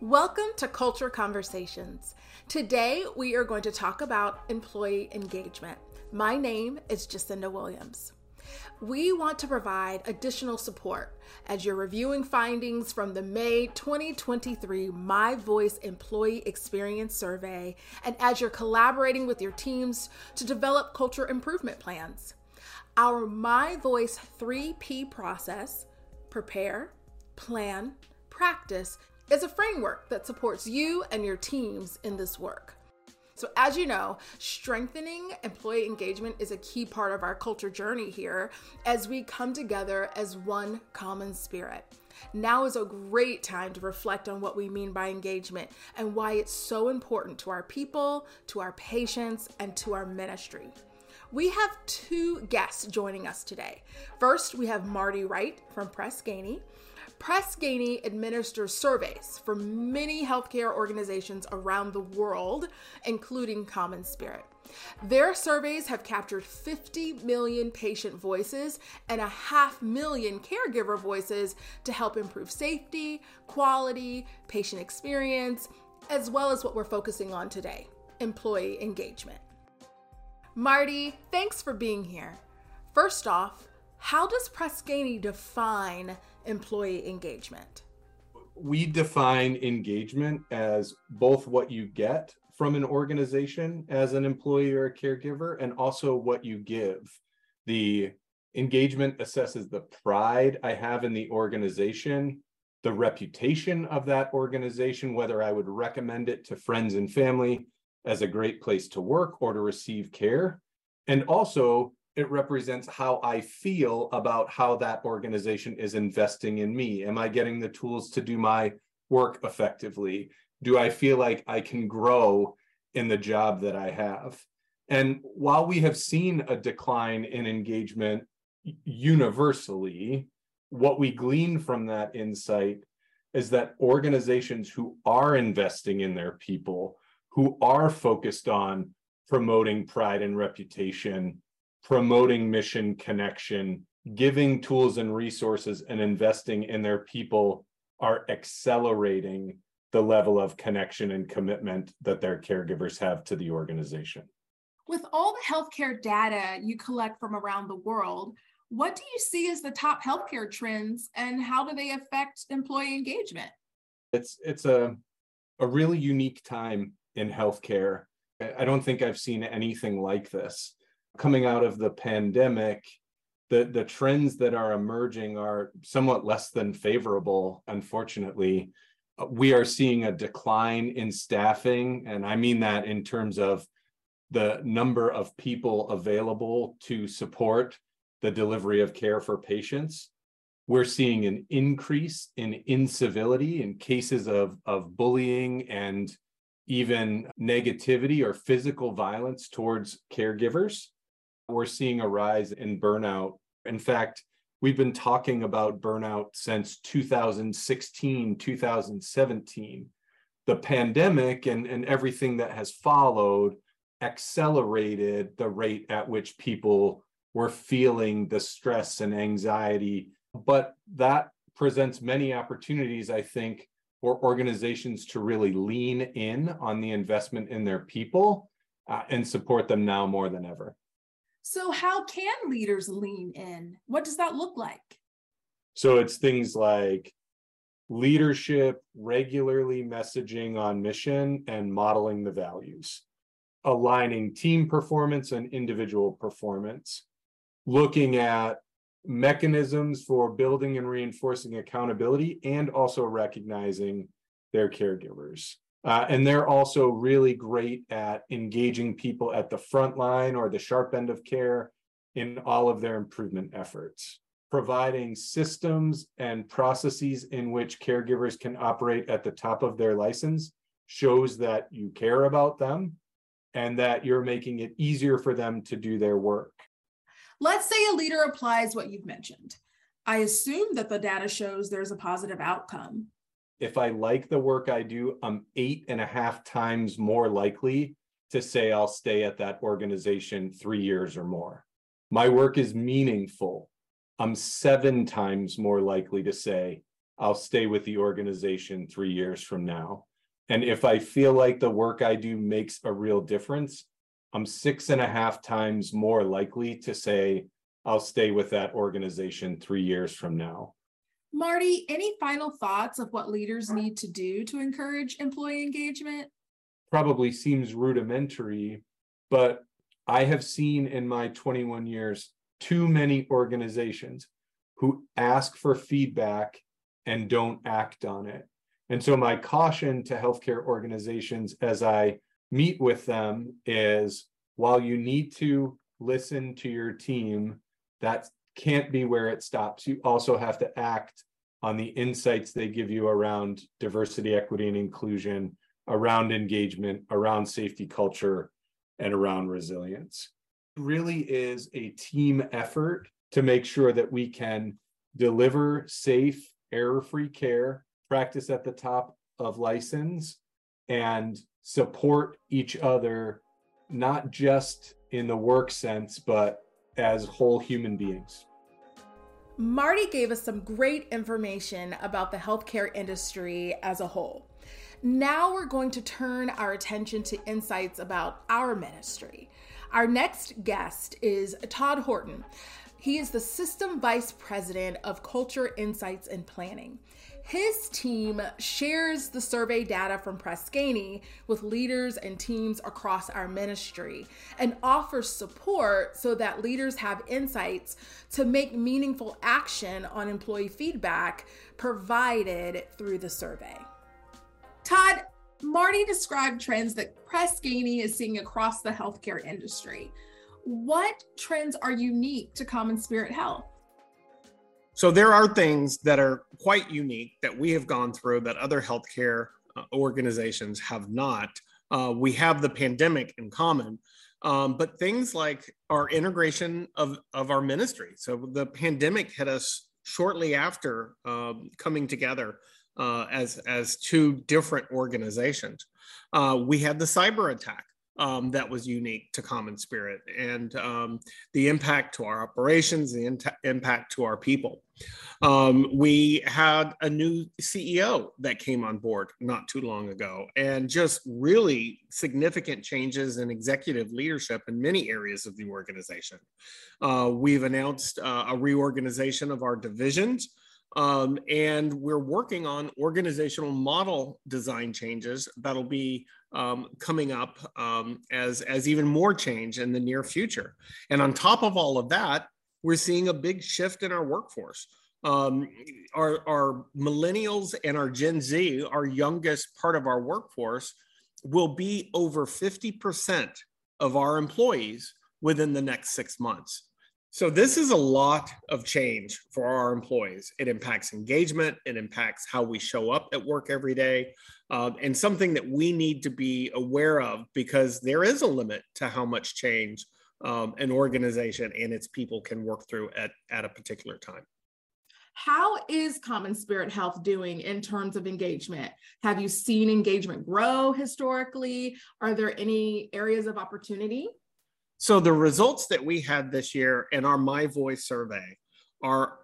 Welcome to Culture Conversations. Today we are going to talk about employee engagement. My name is Jacinda Williams. We want to provide additional support as you're reviewing findings from the May 2023 My Voice Employee Experience Survey and as you're collaborating with your teams to develop culture improvement plans. Our My Voice 3P process prepare, plan, practice is a framework that supports you and your teams in this work. So, as you know, strengthening employee engagement is a key part of our culture journey here as we come together as one common spirit. Now is a great time to reflect on what we mean by engagement and why it's so important to our people, to our patients, and to our ministry. We have two guests joining us today. First, we have Marty Wright from Press Ganey. Press Ganey administers surveys for many healthcare organizations around the world, including Common Spirit. Their surveys have captured 50 million patient voices and a half million caregiver voices to help improve safety, quality, patient experience, as well as what we're focusing on today employee engagement. Marty, thanks for being here. First off, how does Press Ganey define employee engagement? We define engagement as both what you get from an organization as an employee or a caregiver and also what you give. The engagement assesses the pride I have in the organization, the reputation of that organization, whether I would recommend it to friends and family as a great place to work or to receive care, and also it represents how I feel about how that organization is investing in me. Am I getting the tools to do my work effectively? Do I feel like I can grow in the job that I have? And while we have seen a decline in engagement universally, what we glean from that insight is that organizations who are investing in their people, who are focused on promoting pride and reputation, promoting mission connection, giving tools and resources, and investing in their people are accelerating the level of connection and commitment that their caregivers have to the organization. With all the healthcare data you collect from around the world, what do you see as the top healthcare trends and how do they affect employee engagement? It's it's a a really unique time in healthcare. I don't think I've seen anything like this coming out of the pandemic, the, the trends that are emerging are somewhat less than favorable, unfortunately. Uh, we are seeing a decline in staffing, and I mean that in terms of the number of people available to support the delivery of care for patients. We're seeing an increase in incivility in cases of, of bullying and even negativity or physical violence towards caregivers we're seeing a rise in burnout. In fact, we've been talking about burnout since 2016, 2017. The pandemic and, and everything that has followed accelerated the rate at which people were feeling the stress and anxiety. But that presents many opportunities, I think, for organizations to really lean in on the investment in their people uh, and support them now more than ever. So, how can leaders lean in? What does that look like? So, it's things like leadership, regularly messaging on mission, and modeling the values, aligning team performance and individual performance, looking at mechanisms for building and reinforcing accountability, and also recognizing their caregivers. Uh, and they're also really great at engaging people at the front line or the sharp end of care in all of their improvement efforts, providing systems and processes in which caregivers can operate at the top of their license shows that you care about them and that you're making it easier for them to do their work. Let's say a leader applies what you've mentioned. I assume that the data shows there's a positive outcome if I like the work I do, I'm eight and a half times more likely to say I'll stay at that organization three years or more. My work is meaningful. I'm seven times more likely to say I'll stay with the organization three years from now. And if I feel like the work I do makes a real difference, I'm six and a half times more likely to say, I'll stay with that organization three years from now. Marty, any final thoughts of what leaders need to do to encourage employee engagement? Probably seems rudimentary, but I have seen in my 21 years too many organizations who ask for feedback and don't act on it. And so, my caution to healthcare organizations as I meet with them is while you need to listen to your team, that can't be where it stops. You also have to act on the insights they give you around diversity, equity, and inclusion, around engagement, around safety culture, and around resilience. It really is a team effort to make sure that we can deliver safe, error free care, practice at the top of license, and support each other, not just in the work sense, but as whole human beings. Marty gave us some great information about the healthcare industry as a whole. Now we're going to turn our attention to insights about our ministry. Our next guest is Todd Horton. He is the System Vice President of Culture Insights and Planning. His team shares the survey data from Press Ganey with leaders and teams across our ministry and offers support so that leaders have insights to make meaningful action on employee feedback provided through the survey. Todd, Marty described trends that Press Ganey is seeing across the healthcare industry. What trends are unique to Common Spirit Health? So there are things that are quite unique that we have gone through that other healthcare uh, organizations have not. Uh, we have the pandemic in common, um, but things like our integration of, of our ministry. So the pandemic hit us shortly after um, coming together uh, as as two different organizations. Uh, we had the cyber attack um, that was unique to Common Spirit and um, the impact to our operations, the in- impact to our people. Um, we had a new CEO that came on board not too long ago, and just really significant changes in executive leadership in many areas of the organization. Uh, we've announced uh, a reorganization of our divisions. Um, and we're working on organizational model design changes that'll be um, coming up um, as, as even more change in the near future. And on top of all of that, we're seeing a big shift in our workforce. Um, our, our millennials and our Gen Z, our youngest part of our workforce, will be over 50% of our employees within the next six months. So this is a lot of change for our employees. It impacts engagement. It impacts how we show up at work every day, uh, and something that we need to be aware of because there is a limit to how much change um, an organization and its people can work through at, at a particular time. How is Common Spirit Health doing in terms of engagement? Have you seen engagement grow historically? Are there any areas of opportunity? So the results that we had this year in our My Voice survey are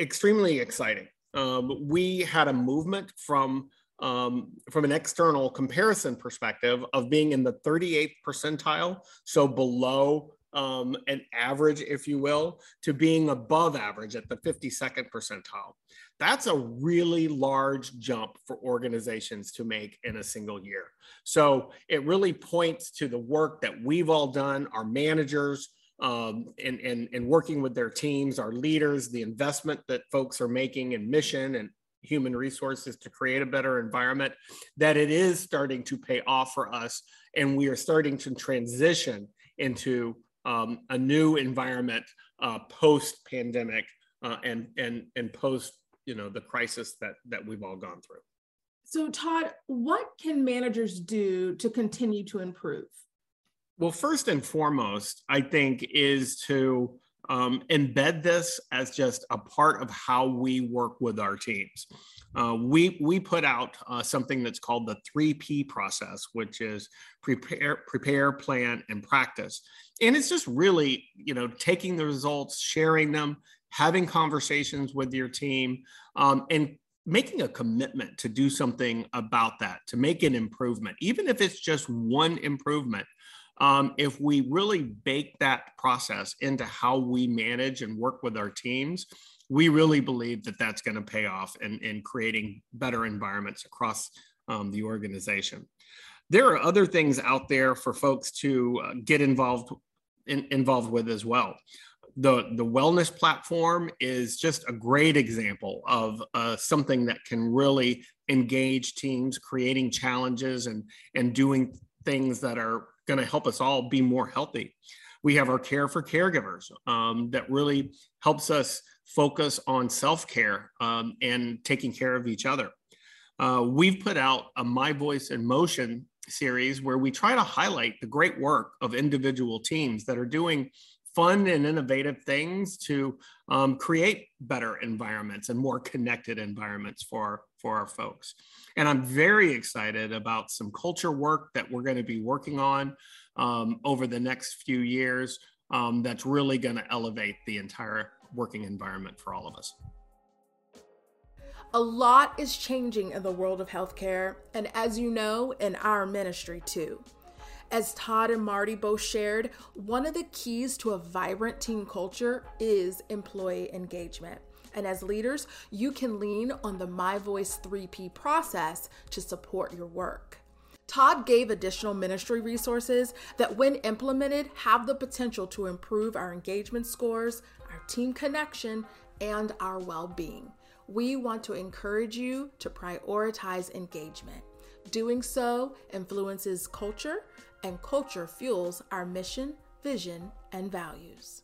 extremely exciting. Um, we had a movement from um, from an external comparison perspective of being in the 38th percentile, so below um, an average, if you will, to being above average at the 52nd percentile. That's a really large jump for organizations to make in a single year. So it really points to the work that we've all done, our managers, um, and, and, and working with their teams, our leaders, the investment that folks are making in mission and human resources to create a better environment, that it is starting to pay off for us. And we are starting to transition into um, a new environment uh, post pandemic uh, and and and post you know the crisis that that we've all gone through. So Todd, what can managers do to continue to improve? Well, first and foremost, I think is to um, embed this as just a part of how we work with our teams. Uh, we we put out uh, something that's called the three P process, which is prepare, prepare, plan, and practice. And it's just really you know taking the results, sharing them, having conversations with your team, um, and making a commitment to do something about that, to make an improvement, even if it's just one improvement. Um, if we really bake that process into how we manage and work with our teams, we really believe that that's going to pay off in, in creating better environments across um, the organization. There are other things out there for folks to uh, get involved in, involved with as well the the wellness platform is just a great example of uh, something that can really engage teams creating challenges and and doing things that are going to help us all be more healthy. We have our care for caregivers um, that really helps us focus on self-care um, and taking care of each other. Uh, we've put out a my voice in motion series where we try to highlight the great work of individual teams that are doing fun and innovative things to um, create better environments and more connected environments for, for our folks. And I'm very excited about some culture work that we're going to be working on um, over the next few years um, that's really going to elevate the entire working environment for all of us. A lot is changing in the world of healthcare, and as you know, in our ministry too. As Todd and Marty both shared, one of the keys to a vibrant team culture is employee engagement. And as leaders, you can lean on the My Voice 3P process to support your work. Todd gave additional ministry resources that, when implemented, have the potential to improve our engagement scores, our team connection, and our well being. We want to encourage you to prioritize engagement. Doing so influences culture and culture fuels our mission, vision, and values.